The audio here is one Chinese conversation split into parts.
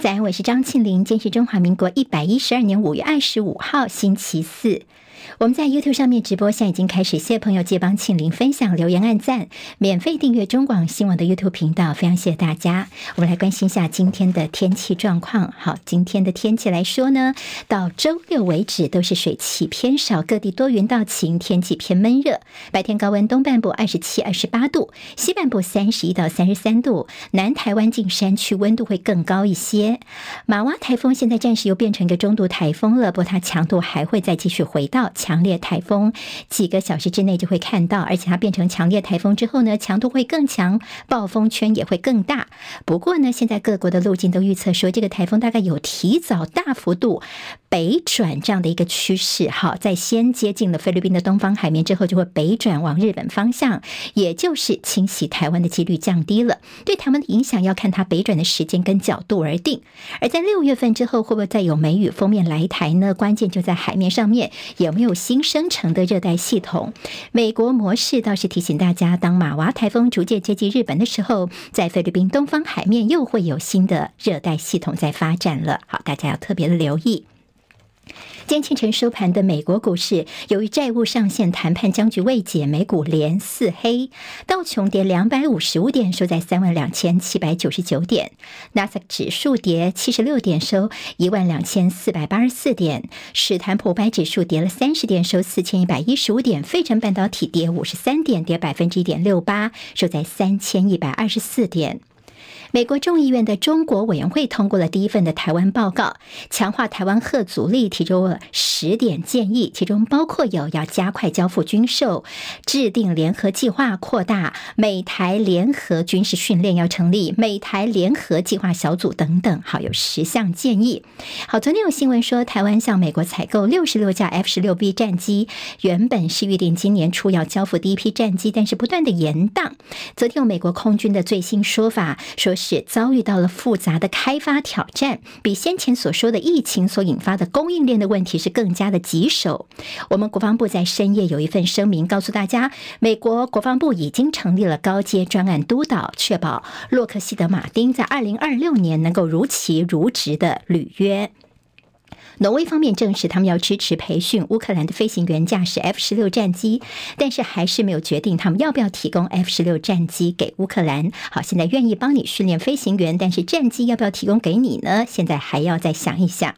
在，我是张庆玲。今天是中华民国一百一十二年五月二十五号，星期四。我们在 YouTube 上面直播，现在已经开始。谢谢朋友借帮庆玲分享、留言、按赞，免费订阅中广新闻的 YouTube 频道，非常谢谢大家。我们来关心一下今天的天气状况。好，今天的天气来说呢，到周六为止都是水汽偏少，各地多云到晴，天气偏闷热。白天高温，东半部二十七、二十八度，西半部三十一到三十三度，南台湾近山区温度会更高一些。玛娃台风现在暂时又变成一个中度台风了，不过它强度还会再继续回到。强烈台风几个小时之内就会看到，而且它变成强烈台风之后呢，强度会更强，暴风圈也会更大。不过呢，现在各国的路径都预测说，这个台风大概有提早大幅度北转这样的一个趋势。好，在先接近了菲律宾的东方海面之后，就会北转往日本方向，也就是侵袭台湾的几率降低了。对台湾的影响要看它北转的时间跟角度而定。而在六月份之后，会不会再有梅雨锋面来台呢？关键就在海面上面有没有。没有新生成的热带系统，美国模式倒是提醒大家，当马娃台风逐渐接近日本的时候，在菲律宾东方海面又会有新的热带系统在发展了。好，大家要特别的留意。今天清晨收盘的美国股市，由于债务上限谈判僵局未解，美股连四黑，道琼跌两百五十五点，收在三万两千七百九十九点；纳斯达克指数跌七十六点，收一万两千四百八十四点；史坦普白指数跌了三十点，收四千一百一十五点；费城半导体跌五十三点，跌百分之一点六八，收在三千一百二十四点。美国众议院的中国委员会通过了第一份的台湾报告，强化台湾吓阻力，提出了十点建议，其中包括有要加快交付军售、制定联合计划、扩大美台联合军事训练、要成立美台联合计划小组等等。好，有十项建议。好，昨天有新闻说，台湾向美国采购六十六架 F 十六 B 战机，原本是预定今年初要交付第一批战机，但是不断的延宕。昨天有美国空军的最新说法，说。是遭遇到了复杂的开发挑战，比先前所说的疫情所引发的供应链的问题是更加的棘手。我们国防部在深夜有一份声明，告诉大家，美国国防部已经成立了高阶专案督导，确保洛克希德马丁在二零二六年能够如期如职的履约。挪威方面证实，他们要支持培训乌克兰的飞行员驾驶 F 十六战机，但是还是没有决定他们要不要提供 F 十六战机给乌克兰。好，现在愿意帮你训练飞行员，但是战机要不要提供给你呢？现在还要再想一想。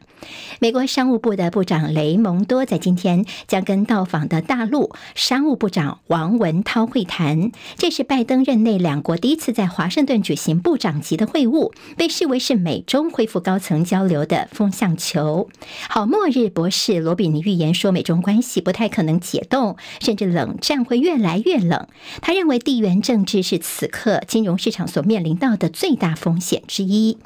美国商务部的部长雷蒙多在今天将跟到访的大陆商务部长王文涛会谈，这是拜登任内两国第一次在华盛顿举行部长级的会晤，被视为是美中恢复高层交流的风向球。好，末日博士罗比尼预言说，美中关系不太可能解冻，甚至冷战会越来越冷。他认为地缘政治是此刻金融市场所面临到的最大风险之一。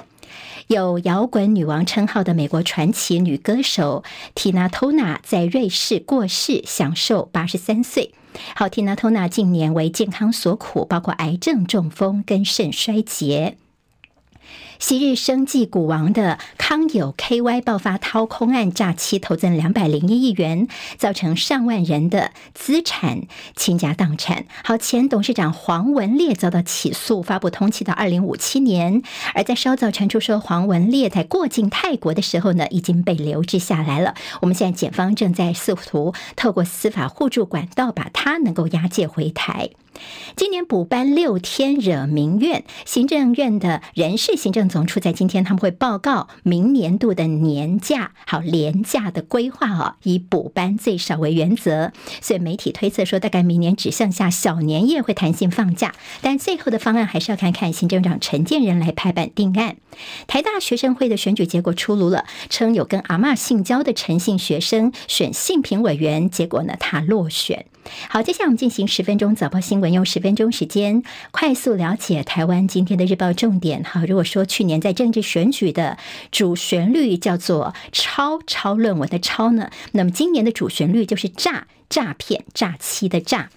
有摇滚女王称号的美国传奇女歌手缇娜·托纳在瑞士过世，享寿八十三岁。好，缇娜·托纳近年为健康所苦，包括癌症、中风跟肾衰竭。昔日生计股王的康友 KY 爆发掏空案，诈欺投资两百零一亿元，造成上万人的资产倾家荡产。好，前董事长黄文烈遭到起诉，发布通缉到二零五七年。而在稍早传出说黄文烈在过境泰国的时候呢，已经被留置下来了。我们现在检方正在试图透过司法互助管道，把他能够押解回台。今年补班六天惹民怨，行政院的人事行政总处在今天他们会报告民明年度的年假，好连假的规划哦，以补班最少为原则。所以媒体推测说，大概明年只剩下小年夜会弹性放假，但最后的方案还是要看看行政长陈建仁来拍板定案。台大学生会的选举结果出炉了，称有跟阿嬷性交的陈姓学生选性评委员，结果呢他落选。好，接下来我们进行十分钟早报新闻，用十分钟时间快速了解台湾今天的日报重点。好，如果说去年在政治选举的主旋律叫做“抄抄论文”的“抄”呢，那么今年的主旋律就是诈诈骗、诈欺的“诈”。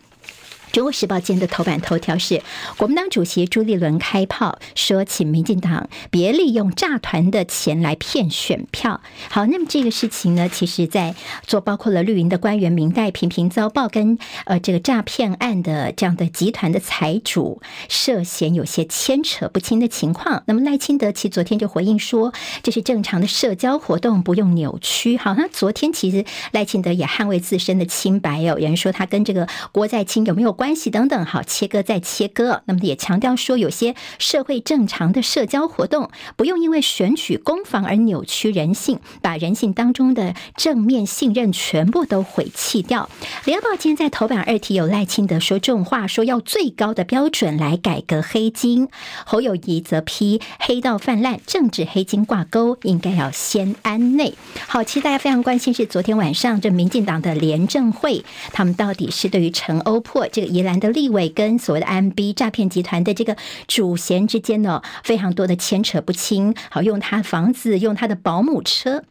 中国时报今天的头版头条是国民党主席朱立伦开炮，说请民进党别利用诈团的钱来骗选票。好，那么这个事情呢，其实在做包括了绿营的官员民代频频遭报，跟呃这个诈骗案的这样的集团的财主涉嫌有些牵扯不清的情况。那么赖清德其昨天就回应说，这是正常的社交活动，不用扭曲。好，那昨天其实赖清德也捍卫自身的清白哦，有人说他跟这个郭在清有没有？关系等等，好，切割再切割。那么也强调说，有些社会正常的社交活动，不用因为选举攻防而扭曲人性，把人性当中的正面信任全部都毁弃掉。联合报今天在头版二题有赖清德说重话，说要最高的标准来改革黑金。侯友谊则批黑道泛滥，政治黑金挂钩，应该要先安内。好，其实大家非常关心是昨天晚上这民进党的廉政会，他们到底是对于陈欧破这个。宜兰的立委跟所谓的 MB 诈骗集团的这个主嫌之间呢，非常多的牵扯不清。好，用他房子，用他的保姆车。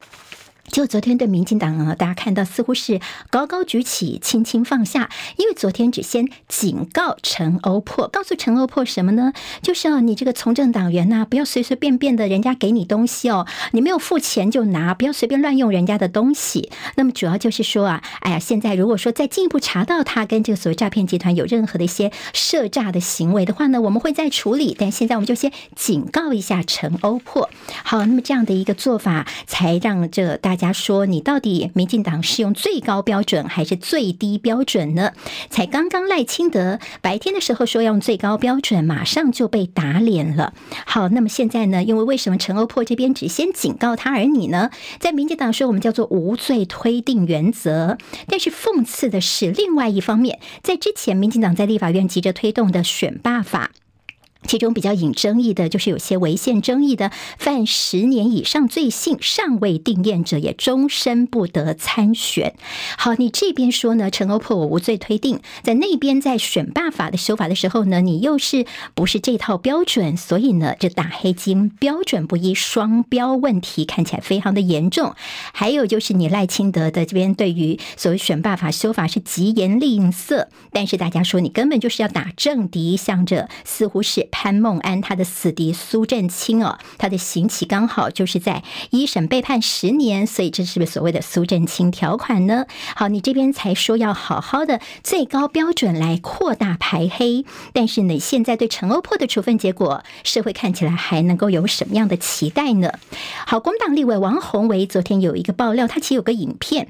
就昨天的民进党啊，大家看到似乎是高高举起，轻轻放下，因为昨天只先警告陈欧破，告诉陈欧破什么呢？就是哦，你这个从政党员呐，不要随随便便的，人家给你东西哦，你没有付钱就拿，不要随便乱用人家的东西。那么主要就是说啊，哎呀，现在如果说再进一步查到他跟这个所谓诈骗集团有任何的一些涉诈的行为的话呢，我们会再处理。但现在我们就先警告一下陈欧破。好，那么这样的一个做法，才让这大。家说，你到底民进党是用最高标准还是最低标准呢？才刚刚赖清德白天的时候说要用最高标准，马上就被打脸了。好，那么现在呢？因为为什么陈欧破这边只先警告他，而你呢？在民进党说我们叫做无罪推定原则，但是讽刺的是，另外一方面，在之前民进党在立法院急着推动的选罢法。其中比较引争议的，就是有些违宪争议的，犯十年以上罪行尚未定验者，也终身不得参选。好，你这边说呢？陈欧破我无罪推定，在那边在选罢法的修法的时候呢，你又是不是这套标准？所以呢，这打黑金标准不一，双标问题看起来非常的严重。还有就是你赖清德的这边对于所谓选罢法修法是极严吝啬，但是大家说你根本就是要打政敌，向着似乎是。潘孟安他的死敌苏振清哦，他的刑期刚好就是在一审被判十年，所以这是不是所谓的苏振清条款呢？好，你这边才说要好好的最高标准来扩大排黑，但是你现在对陈欧破的处分结果，社会看起来还能够有什么样的期待呢？好，工党立委王鸿薇昨天有一个爆料，他其实有个影片。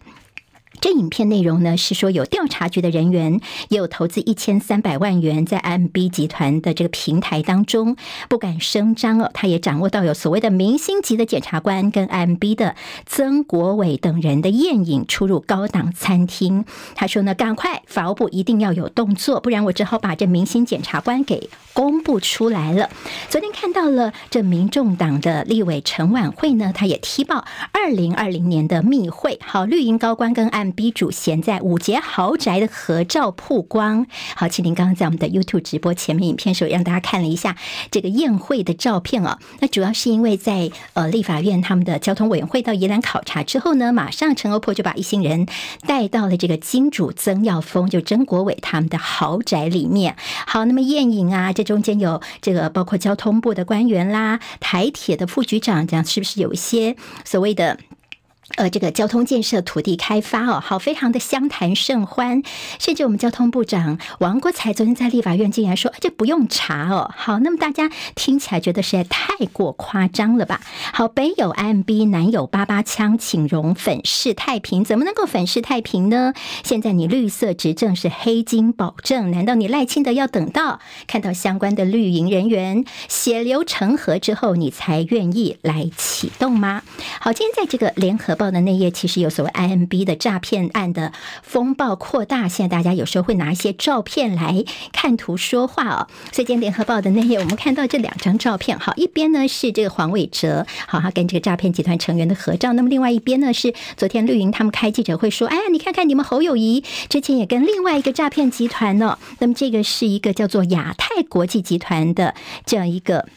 这影片内容呢，是说有调查局的人员也有投资一千三百万元在 M B 集团的这个平台当中，不敢声张哦。他也掌握到有所谓的明星级的检察官跟 M B 的曾国伟等人的宴饮出入高档餐厅。他说呢，赶快法务部一定要有动作，不然我只好把这明星检察官给公布出来了。昨天看到了这民众党的立委陈婉惠呢，他也踢爆二零二零年的密会，好，绿营高官跟 M IMB。主嫌在五节豪宅的合照曝光。好，麒麟刚刚在我们的 YouTube 直播前面影片时候，让大家看了一下这个宴会的照片啊。那主要是因为在呃立法院他们的交通委员会到宜兰考察之后呢，马上陈欧珀就把一行人带到了这个金主曾耀峰就曾国伟他们的豪宅里面。好，那么宴饮啊，这中间有这个包括交通部的官员啦，台铁的副局长，这样是不是有一些所谓的？呃，这个交通建设、土地开发哦，好，非常的相谈甚欢。甚至我们交通部长王国材昨天在立法院竟然说，这不用查哦。好，那么大家听起来觉得实在太过夸张了吧？好，北有 M B，南有八八枪，请容粉饰太平，怎么能够粉饰太平呢？现在你绿色执政是黑金保证，难道你赖清德要等到看到相关的绿营人员血流成河之后，你才愿意来启动吗？好，今天在这个联合报的那页其实有所谓 IMB 的诈骗案的风暴扩大，现在大家有时候会拿一些照片来看图说话哦。所以今天联合报的那页，我们看到这两张照片，好，一边呢是这个黄伟哲，好，他跟这个诈骗集团成员的合照。那么另外一边呢是昨天绿营他们开记者会说，哎呀，你看看你们侯友宜之前也跟另外一个诈骗集团呢、哦，那么这个是一个叫做亚太国际集团的这样一个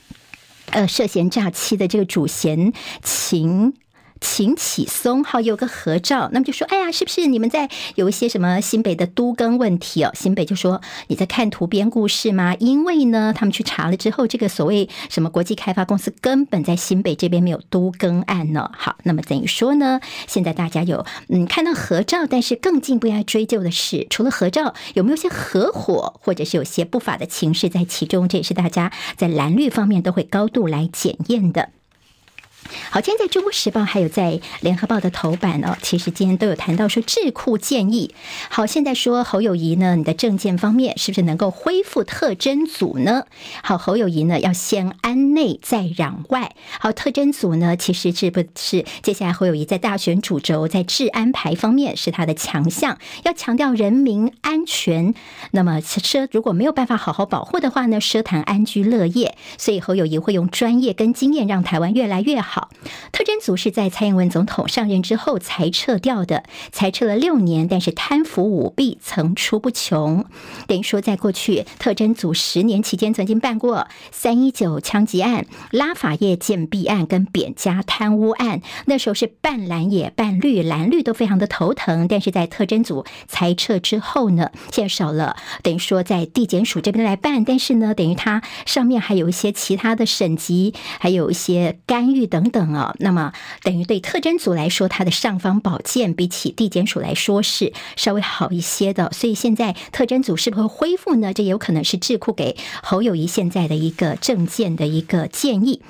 呃涉嫌诈欺的这个主嫌秦。秦启松，好有个合照，那么就说，哎呀，是不是你们在有一些什么新北的都更问题哦？新北就说你在看图编故事吗？因为呢，他们去查了之后，这个所谓什么国际开发公司根本在新北这边没有都更案呢。好，那么等于说呢，现在大家有嗯看到合照，但是更进一步要追究的是，除了合照，有没有些合伙，或者是有些不法的情势在其中？这也是大家在蓝绿方面都会高度来检验的。好，今天在《中国时报》还有在《联合报》的头版哦，其实今天都有谈到说智库建议。好，现在说侯友谊呢，你的政见方面是不是能够恢复特征组呢？好，侯友谊呢要先安内再攘外。好，特征组呢其实是不是接下来侯友谊在大选主轴在治安排方面是他的强项，要强调人民安全。那么奢如果没有办法好好保护的话呢，奢谈安居乐业。所以侯友谊会用专业跟经验让台湾越来越好。好，特侦组是在蔡英文总统上任之后才撤掉的，才撤了六年，但是贪腐舞弊层出不穷。等于说，在过去特侦组十年期间，曾经办过三一九枪击案、拉法叶建弊案跟扁家贪污案，那时候是半蓝也半绿，蓝绿都非常的头疼。但是在特侦组裁撤之后呢，现在少了，等于说在地检署这边来办，但是呢，等于它上面还有一些其他的省级，还有一些干预等。等等啊，那么等于对特征组来说，它的尚方宝剑比起地检署来说是稍微好一些的，所以现在特征组是不会恢复呢？这也有可能是智库给侯友谊现在的一个政见的一个建议。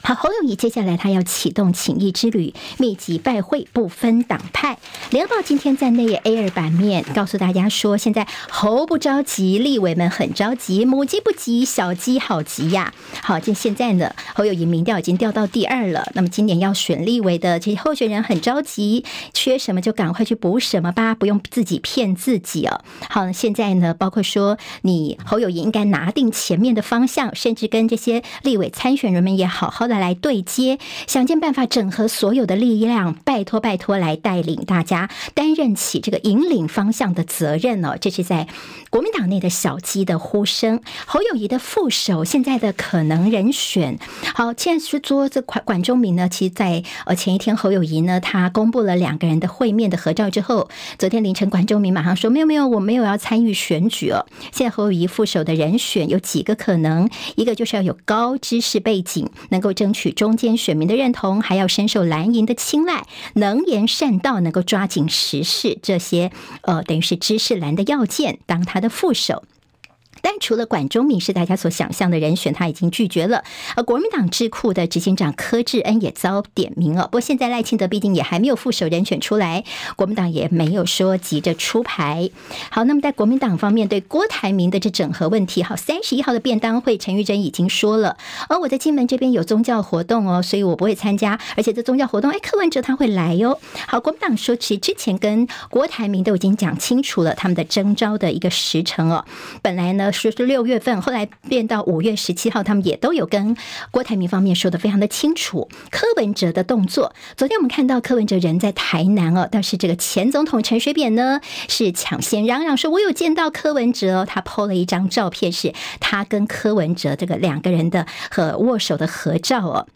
好，侯友宜接下来他要启动请益之旅，密集拜会，不分党派。联合报今天在内页 A 二版面告诉大家说，现在侯不着急，立委们很着急，母鸡不急，小鸡好急呀。好，就现在呢，侯友宜民调已经掉到第二了。那么今年要选立委的这些候选人很着急，缺什么就赶快去补什么吧，不用自己骗自己哦。好，现在呢，包括说你侯友宜应该拿定前面的方向，甚至跟这些立委参选人们也好好的。来对接，想尽办法整合所有的力量，拜托拜托来带领大家担任起这个引领方向的责任哦。这是在国民党内的小鸡的呼声。侯友谊的副手现在的可能人选，好，现在是说这管管中明呢，其实在呃前一天侯友谊呢，他公布了两个人的会面的合照之后，昨天凌晨管中明马上说没有没有，我没有要参与选举哦。现在侯友谊副手的人选有几个可能，一个就是要有高知识背景，能够。争取中间选民的认同，还要深受蓝营的青睐，能言善道，能够抓紧时事，这些呃，等于是知识蓝的要件，当他的副手。但除了管中闵是大家所想象的人选，他已经拒绝了。而国民党智库的执行长柯志恩也遭点名哦。不过现在赖清德毕竟也还没有副手人选出来，国民党也没有说急着出牌。好，那么在国民党方面对郭台铭的这整合问题，好，三十一号的便当会，陈玉珍已经说了，而我在金门这边有宗教活动哦，所以我不会参加。而且这宗教活动，哎，柯文哲他会来哟。好，国民党说其实之前跟郭台铭都已经讲清楚了他们的征召的一个时程哦。本来呢。说是六月份，后来变到五月十七号，他们也都有跟郭台铭方面说的非常的清楚。柯文哲的动作，昨天我们看到柯文哲人在台南哦，但是这个前总统陈水扁呢是抢先嚷嚷说，我有见到柯文哲，他 PO 了一张照片，是他跟柯文哲这个两个人的和握手的合照哦。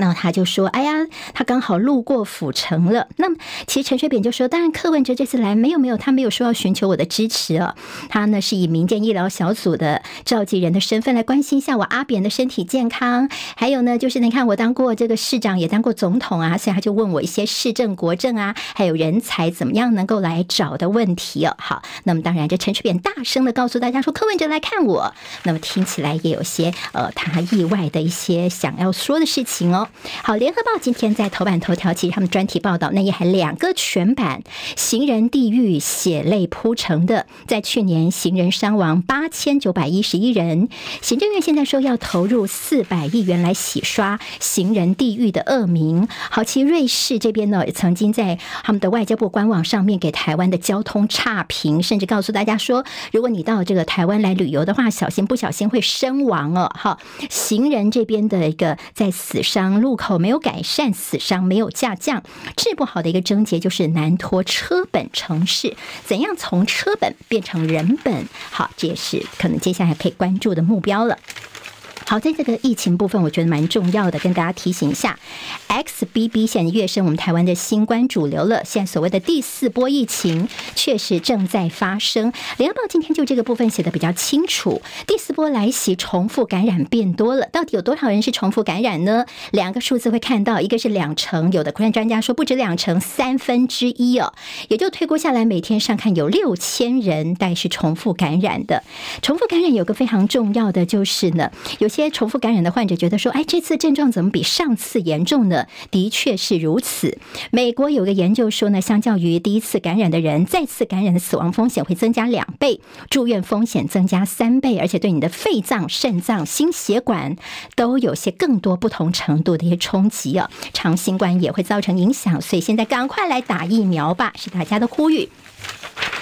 那他就说：“哎呀，他刚好路过府城了。”那么，其实陈水扁就说：“当然，柯文哲这次来没有没有，他没有说要寻求我的支持啊。他呢是以民间医疗小组的召集人的身份来关心一下我阿扁的身体健康。还有呢，就是你看我当过这个市长，也当过总统啊，所以他就问我一些市政国政啊，还有人才怎么样能够来找的问题哦。好，那么当然，这陈水扁大声的告诉大家说：柯文哲来看我。那么听起来也有些呃，他意外的一些想要说的事情哦。”好，联合报今天在头版头条，其实他们专题报道那也还两个全版，行人地狱血泪铺成的，在去年行人伤亡八千九百一十一人，行政院现在说要投入四百亿元来洗刷行人地狱的恶名。好，其实瑞士这边呢，曾经在他们的外交部官网上面给台湾的交通差评，甚至告诉大家说，如果你到这个台湾来旅游的话，小心不小心会身亡哦。好，行人这边的一个在死伤。路口没有改善，死伤没有下降，治不好的一个症结就是难脱车本城市。怎样从车本变成人本？好，这也是可能接下来可以关注的目标了。好，在这个疫情部分，我觉得蛮重要的，跟大家提醒一下，XBB 现在跃升我们台湾的新冠主流了。现在所谓的第四波疫情确实正在发生。联合报今天就这个部分写得比较清楚，第四波来袭，重复感染变多了，到底有多少人是重复感染呢？两个数字会看到，一个是两成，有的科研专家说不止两成，三分之一哦，也就推估下来，每天上看有六千人，但是重复感染的。重复感染有个非常重要的就是呢，有有。些重复感染的患者觉得说：“哎，这次症状怎么比上次严重呢？”的确是如此。美国有个研究说呢，相较于第一次感染的人，再次感染的死亡风险会增加两倍，住院风险增加三倍，而且对你的肺脏、肾脏、心血管都有些更多不同程度的一些冲击啊，长新冠也会造成影响。所以现在赶快来打疫苗吧，是大家的呼吁。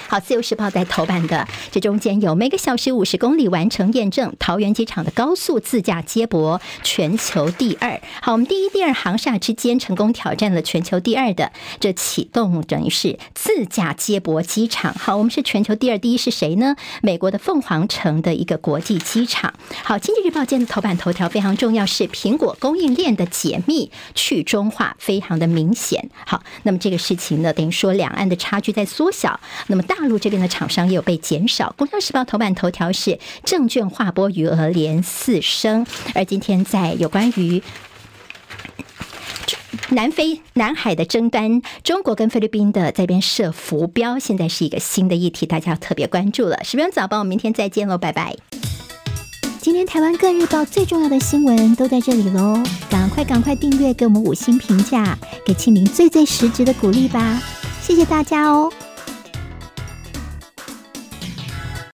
好，自由时报在头版的这中间有每个小时五十公里完成验证，桃园机场的高速自驾接驳全球第二。好，我们第一、第二航厦之间成功挑战了全球第二的这启动，等于是自驾接驳机场。好，我们是全球第二，第一是谁呢？美国的凤凰城的一个国际机场。好，经济日报间的头版头条非常重要，是苹果供应链的解密去中化非常的明显。好，那么这个事情呢，等于说两岸的差距在缩小。那么大。大陆这边的厂商也有被减少。工商时报头版头条是证券划拨余额连四升，而今天在有关于南非南海的争端，中国跟菲律宾的在边设浮标，现在是一个新的议题，大家要特别关注了。十分早报，我们明天再见喽，拜拜。今天台湾各日报最重要的新闻都在这里喽，赶快赶快订阅，给我们五星评价，给清明最最实质的鼓励吧，谢谢大家哦。